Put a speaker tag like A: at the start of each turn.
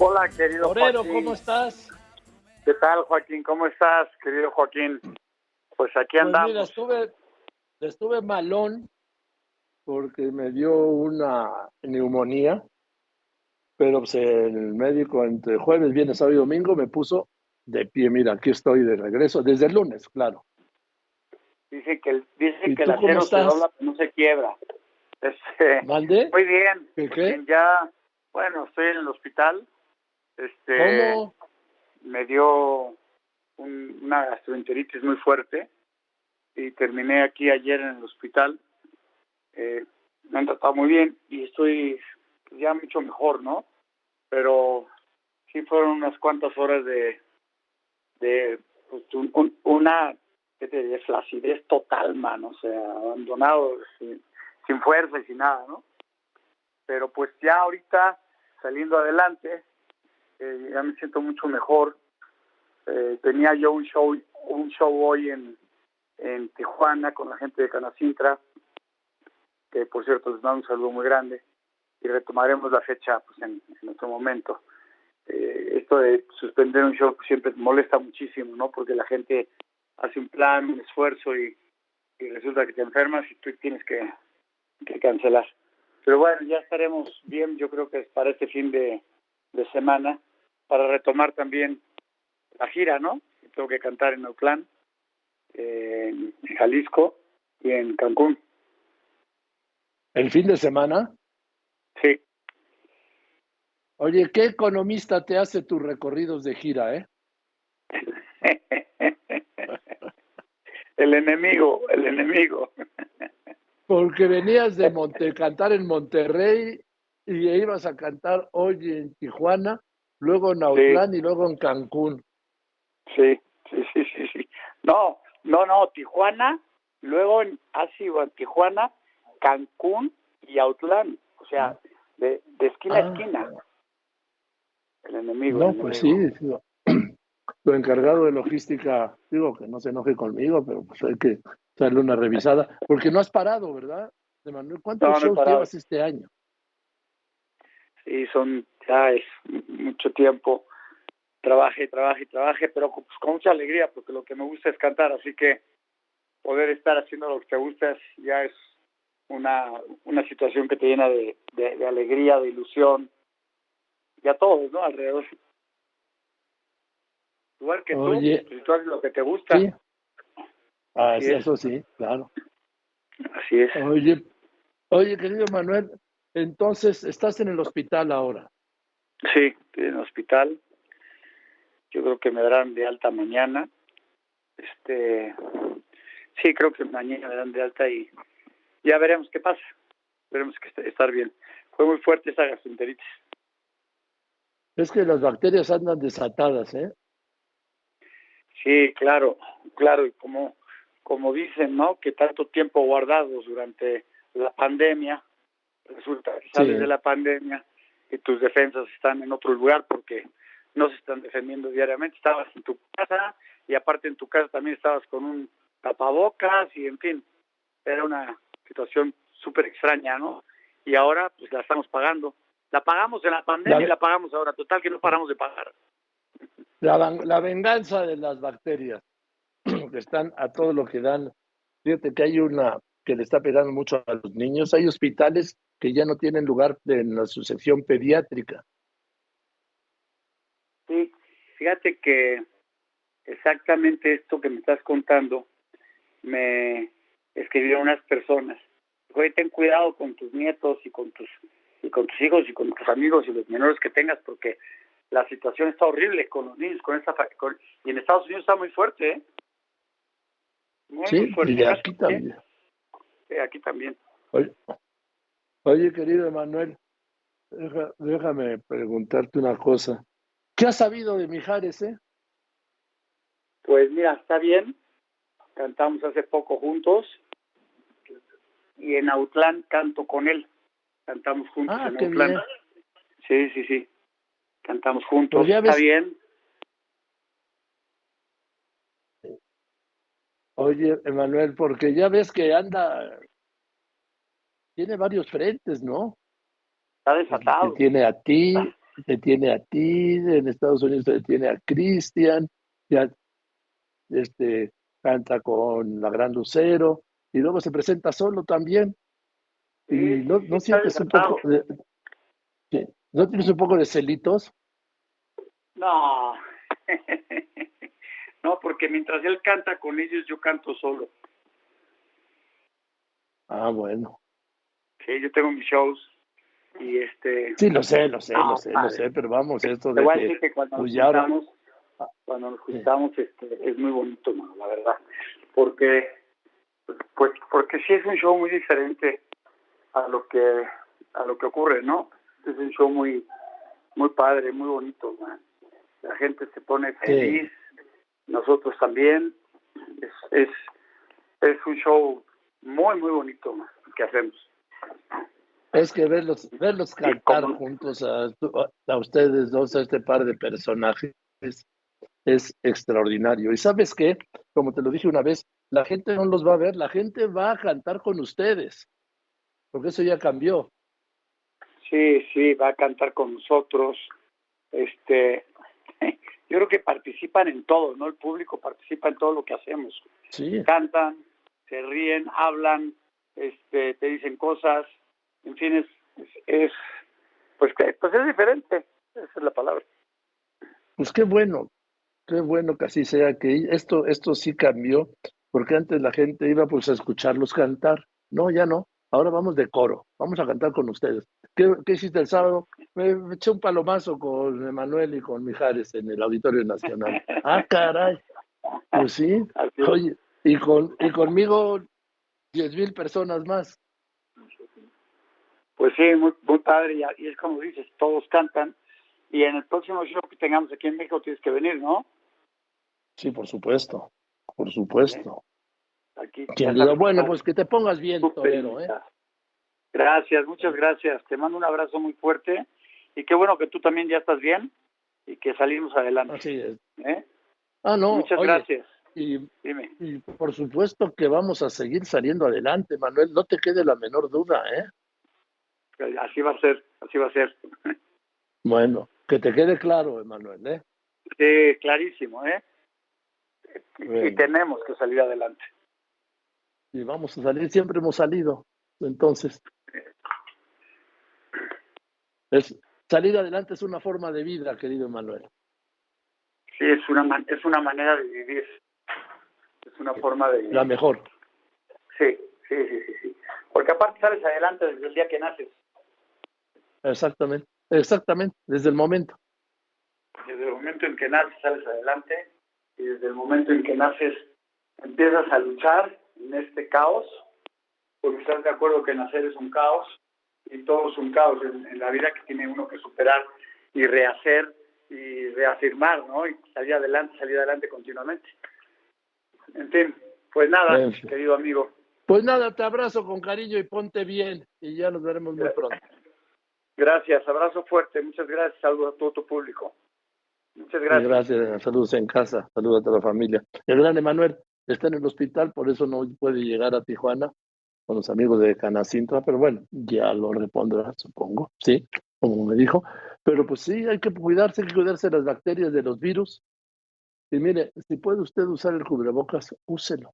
A: Hola, querido Joaquín.
B: ¿cómo estás?
A: ¿Qué tal, Joaquín? ¿Cómo estás, querido Joaquín? Pues aquí
B: Pues
A: andamos.
B: mira, estuve, estuve malón porque me dio una neumonía, pero pues, el médico entre jueves, viernes, sábado y domingo me puso de pie. Mira, aquí estoy de regreso, desde el lunes, claro.
A: Dicen que
B: ¿Y
A: que el acero se dobla, no se quiebra. Este,
B: ¿Mande?
A: muy bien.
B: ¿Qué, qué?
A: Ya, bueno, estoy en el hospital. Este,
B: ¿Cómo?
A: me dio un- una gastroenteritis muy fuerte y terminé aquí ayer en el hospital. Eh, me han tratado muy bien y estoy ya mucho mejor, ¿no? Pero sí fueron unas cuantas horas de, de pues, un- un- una flacidez total, mano, o sea, abandonado, sin, sin fuerza y sin nada, ¿no? Pero pues ya ahorita saliendo adelante, eh, ya me siento mucho mejor. Eh, tenía yo un show, un show hoy en, en Tijuana con la gente de Canacintra, que por cierto les mando un saludo muy grande y retomaremos la fecha pues, en, otro momento. Eh, esto de suspender un show siempre molesta muchísimo, ¿no? Porque la gente hace un plan, un esfuerzo y, y resulta que te enfermas y tú tienes que, que cancelar. Pero bueno, ya estaremos bien, yo creo que para este fin de semana, para retomar también la gira, ¿no? Tengo que cantar en Autlán, en Jalisco y en Cancún.
B: ¿El fin de semana?
A: Sí,
B: Oye, ¿qué economista te hace tus recorridos de gira, eh?
A: el enemigo, el enemigo.
B: Porque venías de Monte, cantar en Monterrey y ibas a cantar hoy en Tijuana, luego en Autlán y luego en Cancún.
A: Sí, sí, sí, sí, sí. No, no, no, Tijuana, luego en, ha sido en Tijuana, Cancún y Autlán. O sea, de, de esquina a
B: Ah.
A: esquina. El enemigo.
B: No,
A: el
B: pues
A: enemigo.
B: sí, tu encargado de logística, digo que no se enoje conmigo, pero pues hay que darle una revisada, porque no has parado, ¿verdad? De Manuel, ¿cuántos
A: No, no
B: shows llevas este año?
A: Sí, son, ya es mucho tiempo. Trabaje, trabaje, trabaje, pero pues, con mucha alegría, porque lo que me gusta es cantar, así que poder estar haciendo lo que te gusta ya es una, una situación que te llena de, de, de alegría, de ilusión, y a todos, ¿no? Alrededor. Igual que
B: Oye.
A: tú, si tú haces lo que te gusta,
B: Sí. Ah,
A: Así
B: sí,
A: es.
B: eso sí, claro.
A: así es.
B: Oye, oye, querido Manuel, entonces estás en el hospital ahora.
A: Sí, en el hospital. Yo creo que me darán de alta mañana. Este, sí, creo que mañana me darán de alta y ya veremos qué pasa. Veremos que est- estar bien. Fue muy fuerte esa gastroenteritis.
B: Es que las bacterias andan desatadas, ¿eh?
A: Sí, claro, claro. Y como, como dicen, ¿no? Que tanto tiempo guardados durante la pandemia, resulta que sales
B: Sí.
A: de la pandemia y tus defensas están en otro lugar porque no se están defendiendo diariamente. Estabas en tu casa y aparte en tu casa también estabas con un tapabocas y en fin, era una situación súper extraña, ¿no? Y ahora pues la estamos pagando. La pagamos en la pandemia
B: La-
A: y la pagamos ahora. Total que no paramos de pagar.
B: La, la venganza de las bacterias, que están a todo lo que dan. Fíjate que hay una que le está pegando mucho a los niños. Hay hospitales que ya no tienen lugar en la su sección pediátrica.
A: Sí, fíjate que exactamente esto que me estás contando me escribieron unas personas. Oye, ten cuidado con tus nietos y con tus y con tus hijos y con tus amigos y los menores que tengas porque la situación está horrible con los niños, con esta con- y en Estados Unidos está muy fuerte, ¿eh? Muy, muy
B: Sí,
A: fuerte.
B: y aquí también.
A: Sí, aquí también.
B: Oye, oye, querido Emanuel, deja- déjame preguntarte una cosa. ¿Qué has sabido de Mijares, eh?
A: Pues mira, está bien. Cantamos hace poco juntos y en Autlán canto con él. Cantamos juntos
B: Ah,
A: en Autlán.
B: bien.
A: Sí, sí, sí. Cantamos juntos.
B: Pues ya
A: está
B: ves-
A: bien.
B: Oye, Emanuel, porque ya ves que anda, tiene varios frentes, ¿no?
A: Está
B: Te
A: desatado.
B: tiene a ti, te tiene a ti, en Estados Unidos te tiene a Cristian, ya este, canta con la Gran Lucero, y luego se presenta solo también. Y no, no sientes un poco de, ¿No tienes un poco de celitos?
A: No. no, porque mientras él canta con ellos, yo canto solo.
B: Ah, bueno.
A: Sí, yo tengo mis shows y este...
B: Sí, lo sé, lo sé, lo sé, lo sé, pero vamos, esto de
A: que, que cuando pues nos juntamos, cuando nos juntamos este, es muy bonito, la verdad, porque pues porque sí es un show muy diferente a lo que a lo que ocurre, ¿no? Es un show muy muy padre, muy bonito, La gente se pone feliz, nosotros también. Es, es es un show muy muy bonito que hacemos.
B: Es que verlos, verlos cantar juntos a, a, ustedes dos, a este par de personajes, es extraordinario. Y sabes qué, como te lo dije una vez, la gente no los va a ver, la gente va a cantar con ustedes, porque eso ya cambió.
A: Sí, sí, va a cantar con nosotros. Este, yo creo que participan en todo, ¿no? El público participa en todo lo que hacemos.
B: Sí.
A: Cantan, se ríen, hablan, este, te dicen cosas, en fin, es, es, pues, pues es diferente, esa es la palabra.
B: Pues qué bueno, qué bueno que así sea, que esto, esto sí cambió, porque antes la gente iba pues a escucharlos cantar, no, ya no, ahora vamos de coro, vamos a cantar con ustedes. ¿Qué, qué hiciste el sábado? Me, eché un palomazo con Emanuel y con Mijares en el Auditorio Nacional. Ah, caray, pues sí, oye, y, con, y conmigo diez mil personas más.
A: Pues sí, muy, muy padre, y, es como dices, todos cantan, y en el próximo show que tengamos aquí en México tienes que venir, ¿no?
B: Sí, por supuesto, por supuesto.
A: Aquí,
B: bueno, pues que te pongas bien, Torero, ¿eh?
A: Gracias, muchas gracias. Te mando un abrazo muy fuerte y qué bueno que tú también ya estás bien y que salimos adelante.
B: Así es.
A: ¿Eh?
B: Ah, no.
A: Muchas gracias.
B: Y, y por supuesto que vamos a seguir saliendo adelante, Manuel, no te quede la menor duda, ¿eh?
A: Así va a ser, así va a ser.
B: Bueno, que te quede claro, Emanuel, ¿eh?
A: Sí, clarísimo, ¿eh? Y tenemos que salir adelante.
B: Y vamos a salir, siempre hemos salido. Entonces, es, salir adelante es una forma de vida, querido Emanuel.
A: Sí, es una, es una manera de vivir. Es una forma de vivir.
B: La mejor.
A: Sí, sí, sí, sí, sí. Porque aparte sales adelante desde el día que naces.
B: Exactamente, exactamente, desde el momento.
A: Desde el momento en que naces sales adelante y desde el momento en que naces empiezas a luchar en este caos, porque estás de acuerdo que nacer es un caos y todo es un caos en, la vida que tiene uno que superar y rehacer y reafirmar, ¿no? Y salir adelante, salir adelante continuamente. En fin, pues nada, querido amigo.
B: Pues nada, te abrazo con cariño y ponte bien y ya nos veremos muy pronto.
A: Gracias, abrazo fuerte, muchas gracias, saludos a todo tu público. Muchas gracias.
B: Gracias, saludos en casa, saludos a toda la familia. El gran Emanuel está en el hospital, por eso no puede llegar a Tijuana con los amigos de Canacintra, pero bueno, ya lo repondrá, supongo, sí, como me dijo. Pero pues sí, hay que cuidarse, hay que cuidarse de las bacterias, de los virus. Y mire, si puede usted usar el cubrebocas, úselo.